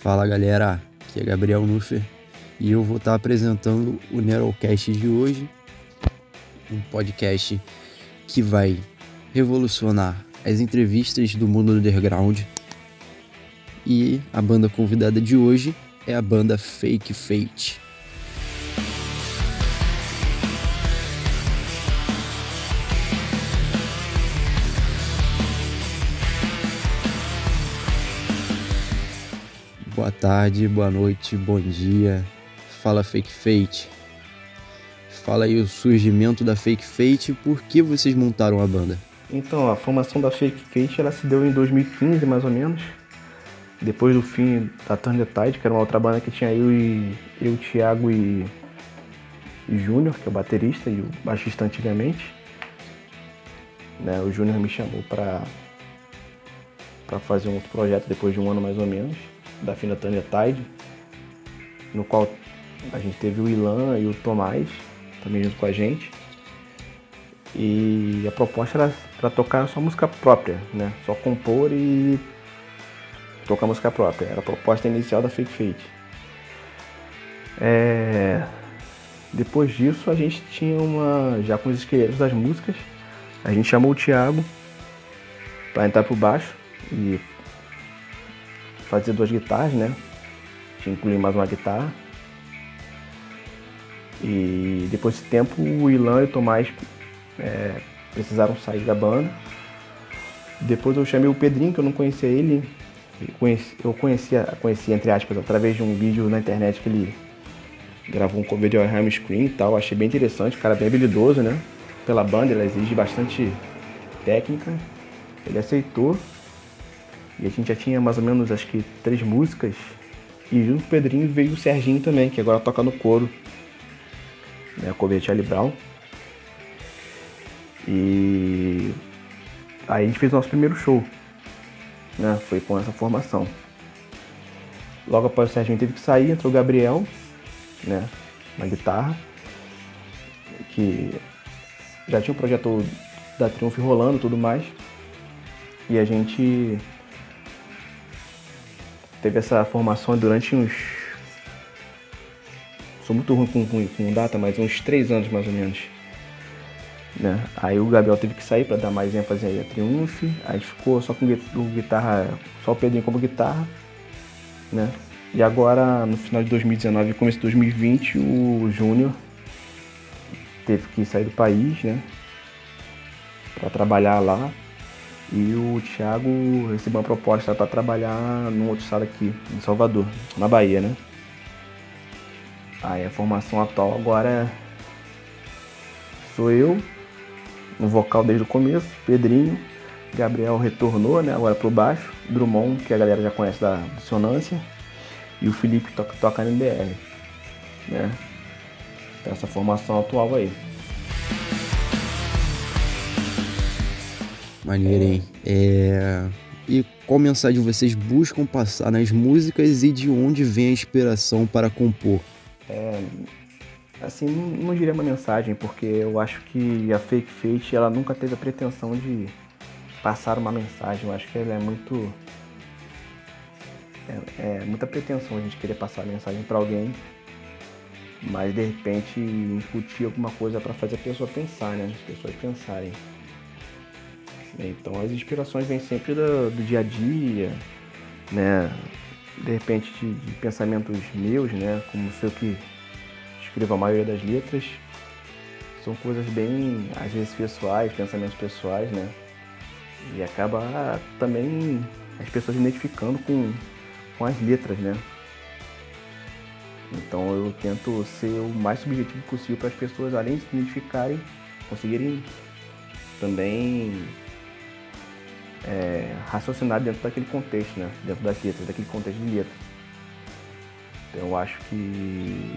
Fala galera, aqui é Gabriel Nuffer e eu vou estar apresentando o Nerocast de hoje, um podcast que vai revolucionar as entrevistas do mundo underground. E a banda convidada de hoje é a banda Fake Fate. Boa tarde, boa noite, bom dia. Fala Fake Fate. Fala aí o surgimento da Fake Fate, por que vocês montaram a banda? Então, a formação da Fake Fate ela se deu em 2015, mais ou menos. Depois do fim da Turn Tide, que era uma outra banda que tinha eu e eu, Thiago e, e Júnior, que é o baterista e o baixista antigamente. Né, o Júnior me chamou para para fazer um outro projeto depois de um ano mais ou menos da Fina Tânia Tide, no qual a gente teve o Ilan e o Tomás também junto com a gente. E a proposta era para tocar só música própria, né? Só compor e tocar música própria. Era a proposta inicial da Fake Fate. É... Depois disso a gente tinha uma. já com os esqueletos das músicas, a gente chamou o Thiago para entrar pro baixo e fazer duas guitarras, né? Incluir mais uma guitarra. E depois desse tempo o Ilan e o Tomás é, precisaram sair da banda. Depois eu chamei o Pedrinho, que eu não conhecia ele. Eu conhecia, conhecia entre aspas, através de um vídeo na internet que ele gravou um cover de Orham Screen e tal. Achei bem interessante, cara bem habilidoso, né? Pela banda, ela exige bastante técnica. Ele aceitou. E a gente já tinha mais ou menos, acho que, três músicas. E junto com o Pedrinho veio o Serginho também, que agora toca no coro. Né, cover Charlie Brown. E aí a gente fez o nosso primeiro show. Né, foi com essa formação. Logo após o Serginho teve que sair, entrou o Gabriel, né, na guitarra. Que já tinha o projeto da Triumph rolando e tudo mais. E a gente teve essa formação durante uns. Sou muito ruim com, com, com data, mas uns três anos mais ou menos. Né? Aí o Gabriel teve que sair para dar mais ênfase aí a Triumph. Aí ficou só com guitarra, só o Pedrinho como guitarra. Né? E agora, no final de 2019 e começo de 2020, o Júnior teve que sair do país, né? Para trabalhar lá. E o Thiago recebeu uma proposta para trabalhar num outro estado aqui, em Salvador, na Bahia, né? Aí a formação atual agora sou eu, no vocal desde o começo, Pedrinho, Gabriel retornou, né, agora pro baixo, Drummond, que a galera já conhece da dissonância, e o Felipe toca, toca no BR, né? Essa formação atual aí. Maneiro, hein? É... E qual mensagem vocês buscam passar nas músicas e de onde vem a inspiração para compor? É, assim, não, não diria uma mensagem, porque eu acho que a Fake Fate ela nunca teve a pretensão de passar uma mensagem. Eu acho que ela é muito. É, é muita pretensão a gente querer passar a mensagem para alguém, mas de repente incutir alguma coisa para fazer a pessoa pensar, né? As pessoas pensarem. Então as inspirações vêm sempre do, do dia a dia, né? De repente de, de, pensamentos meus, né? Como se eu que escrevo a maioria das letras. São coisas bem, às vezes, pessoais, pensamentos pessoais, né? E acaba também as pessoas identificando com, com as letras, né? Então eu tento ser o mais subjetivo possível para as pessoas, além de se identificarem, conseguirem também é, raciocinar dentro daquele contexto, né? Dentro das letras, daquele contexto de letra. Então eu acho que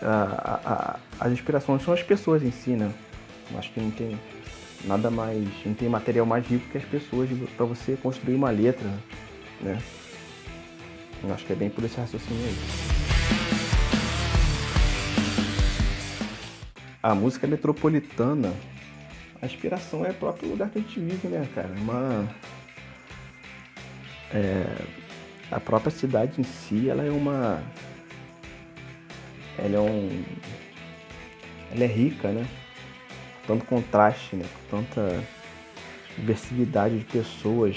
a, a, as inspirações são as pessoas em si, né? Eu acho que não tem nada mais, não tem material mais rico que as pessoas para você construir uma letra, né? Eu acho que é bem por esse raciocínio aí. A música metropolitana a inspiração é o próprio lugar que a gente vive, né, cara? Uma. É, a própria cidade em si, ela é uma. Ela é um. Ela é rica, né? Tanto contraste, né? Tanta diversidade de pessoas,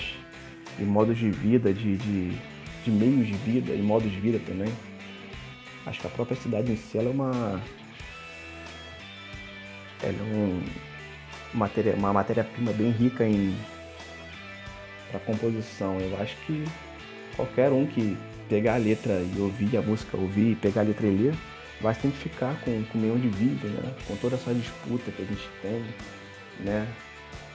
de modos de vida, de, de, de meios de vida e modos de vida também. Acho que a própria cidade em si ela é uma. Ela é um, matéria, uma matéria-prima bem rica em para composição. Eu acho que qualquer um que pegar a letra e ouvir a música, ouvir pegar a letra e ler, vai se identificar com, com o meio de vida, né? com toda essa disputa que a gente tem, né?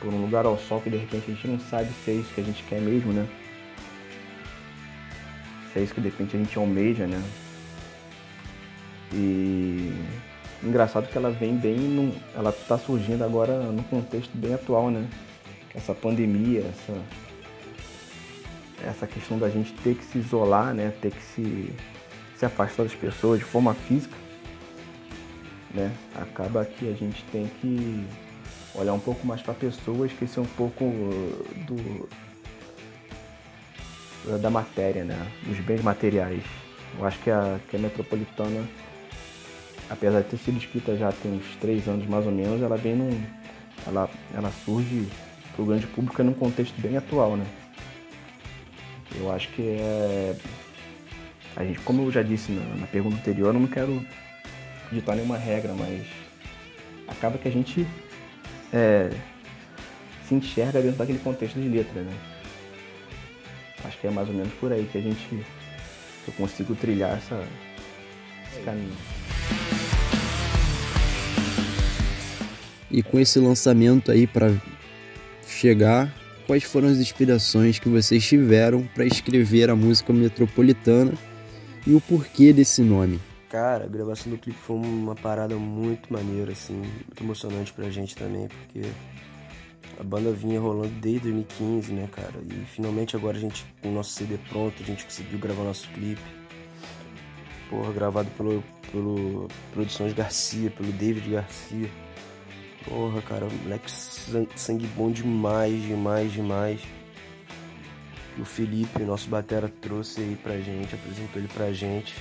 por um lugar ao sol que de repente a gente não sabe se é isso que a gente quer mesmo, né? Se é isso que de repente a gente almeja, né? E engraçado que ela vem bem, ela está surgindo agora num contexto bem atual, né? Essa pandemia, essa essa questão da gente ter que se isolar, né? Ter que se, se afastar das pessoas de forma física, né? Acaba que a gente tem que olhar um pouco mais para pessoas, esquecer um pouco do da matéria, né? Dos bens materiais. Eu acho que a, que a metropolitana, apesar de ter sido escrita já tem uns três anos mais ou menos, ela vem num. Ela, ela surge para o grande público num contexto bem atual, né? Eu acho que é. A gente, como eu já disse na, na pergunta anterior, eu não quero ditar nenhuma regra, mas acaba que a gente é, se enxerga dentro daquele contexto de letra, né? Acho que é mais ou menos por aí que a gente eu consigo trilhar essa, esse caminho. E com esse lançamento aí para chegar, quais foram as inspirações que vocês tiveram para escrever a música metropolitana e o porquê desse nome? Cara, a gravação do clipe foi uma parada muito maneira, assim, muito emocionante pra gente também, porque a banda vinha rolando desde 2015, né, cara? E finalmente agora a gente, com o nosso CD pronto, a gente conseguiu gravar nosso clipe. Porra, gravado pelo, pelo Produções Garcia, pelo David Garcia. Porra, cara, moleque sangue bom demais, demais, demais. O Felipe, nosso batera, trouxe aí pra gente, apresentou ele pra gente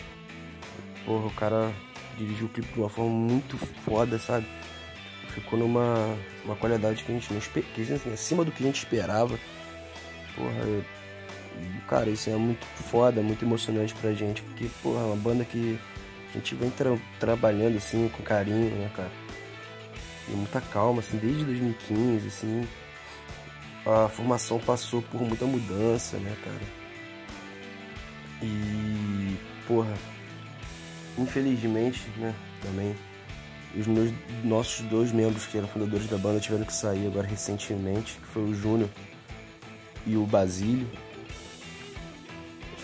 porra, o cara dirigiu o clipe de uma forma muito foda, sabe? Ficou numa uma qualidade que a gente não esperava, acima do que a gente esperava. Porra, cara, isso é muito foda, muito emocionante pra gente, porque, porra, é uma banda que a gente vem tra trabalhando assim com carinho, né, cara? E muita calma, assim, desde 2015, assim. A formação passou por muita mudança, né, cara? E, porra, infelizmente, né, também, os meus nossos dois membros que eram fundadores da banda tiveram que sair agora recentemente, que foi o Júnior e o Basílio.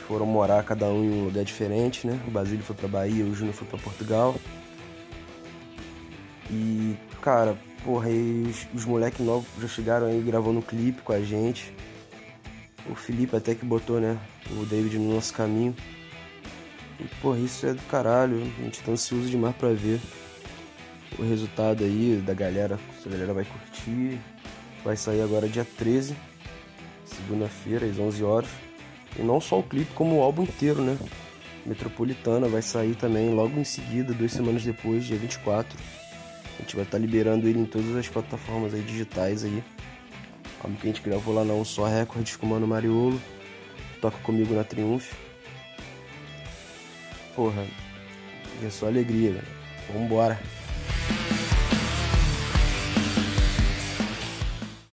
Foram morar cada um em um lugar diferente, né? O Basílio foi para Bahia, o Júnior foi para Portugal. E, cara, porra, os, os moleques novos já chegaram aí gravando um clipe com a gente. O Felipe até que botou, né, o David no nosso caminho. E, porra, isso é do caralho. A gente tá ansioso demais pra ver o resultado aí da galera. Se a galera vai curtir. Vai sair agora dia 13, segunda-feira, às 11 horas. E não só o clipe, como o álbum inteiro, né? Metropolitana vai sair também logo em seguida, duas semanas depois, dia 24. A gente vai estar tá liberando ele em todas as plataformas aí digitais aí. Como que a gente gravou lá na Um Só Records com o Mano Mariolo. Toca comigo na Triunfo porra, é só alegria, velho. Vambora.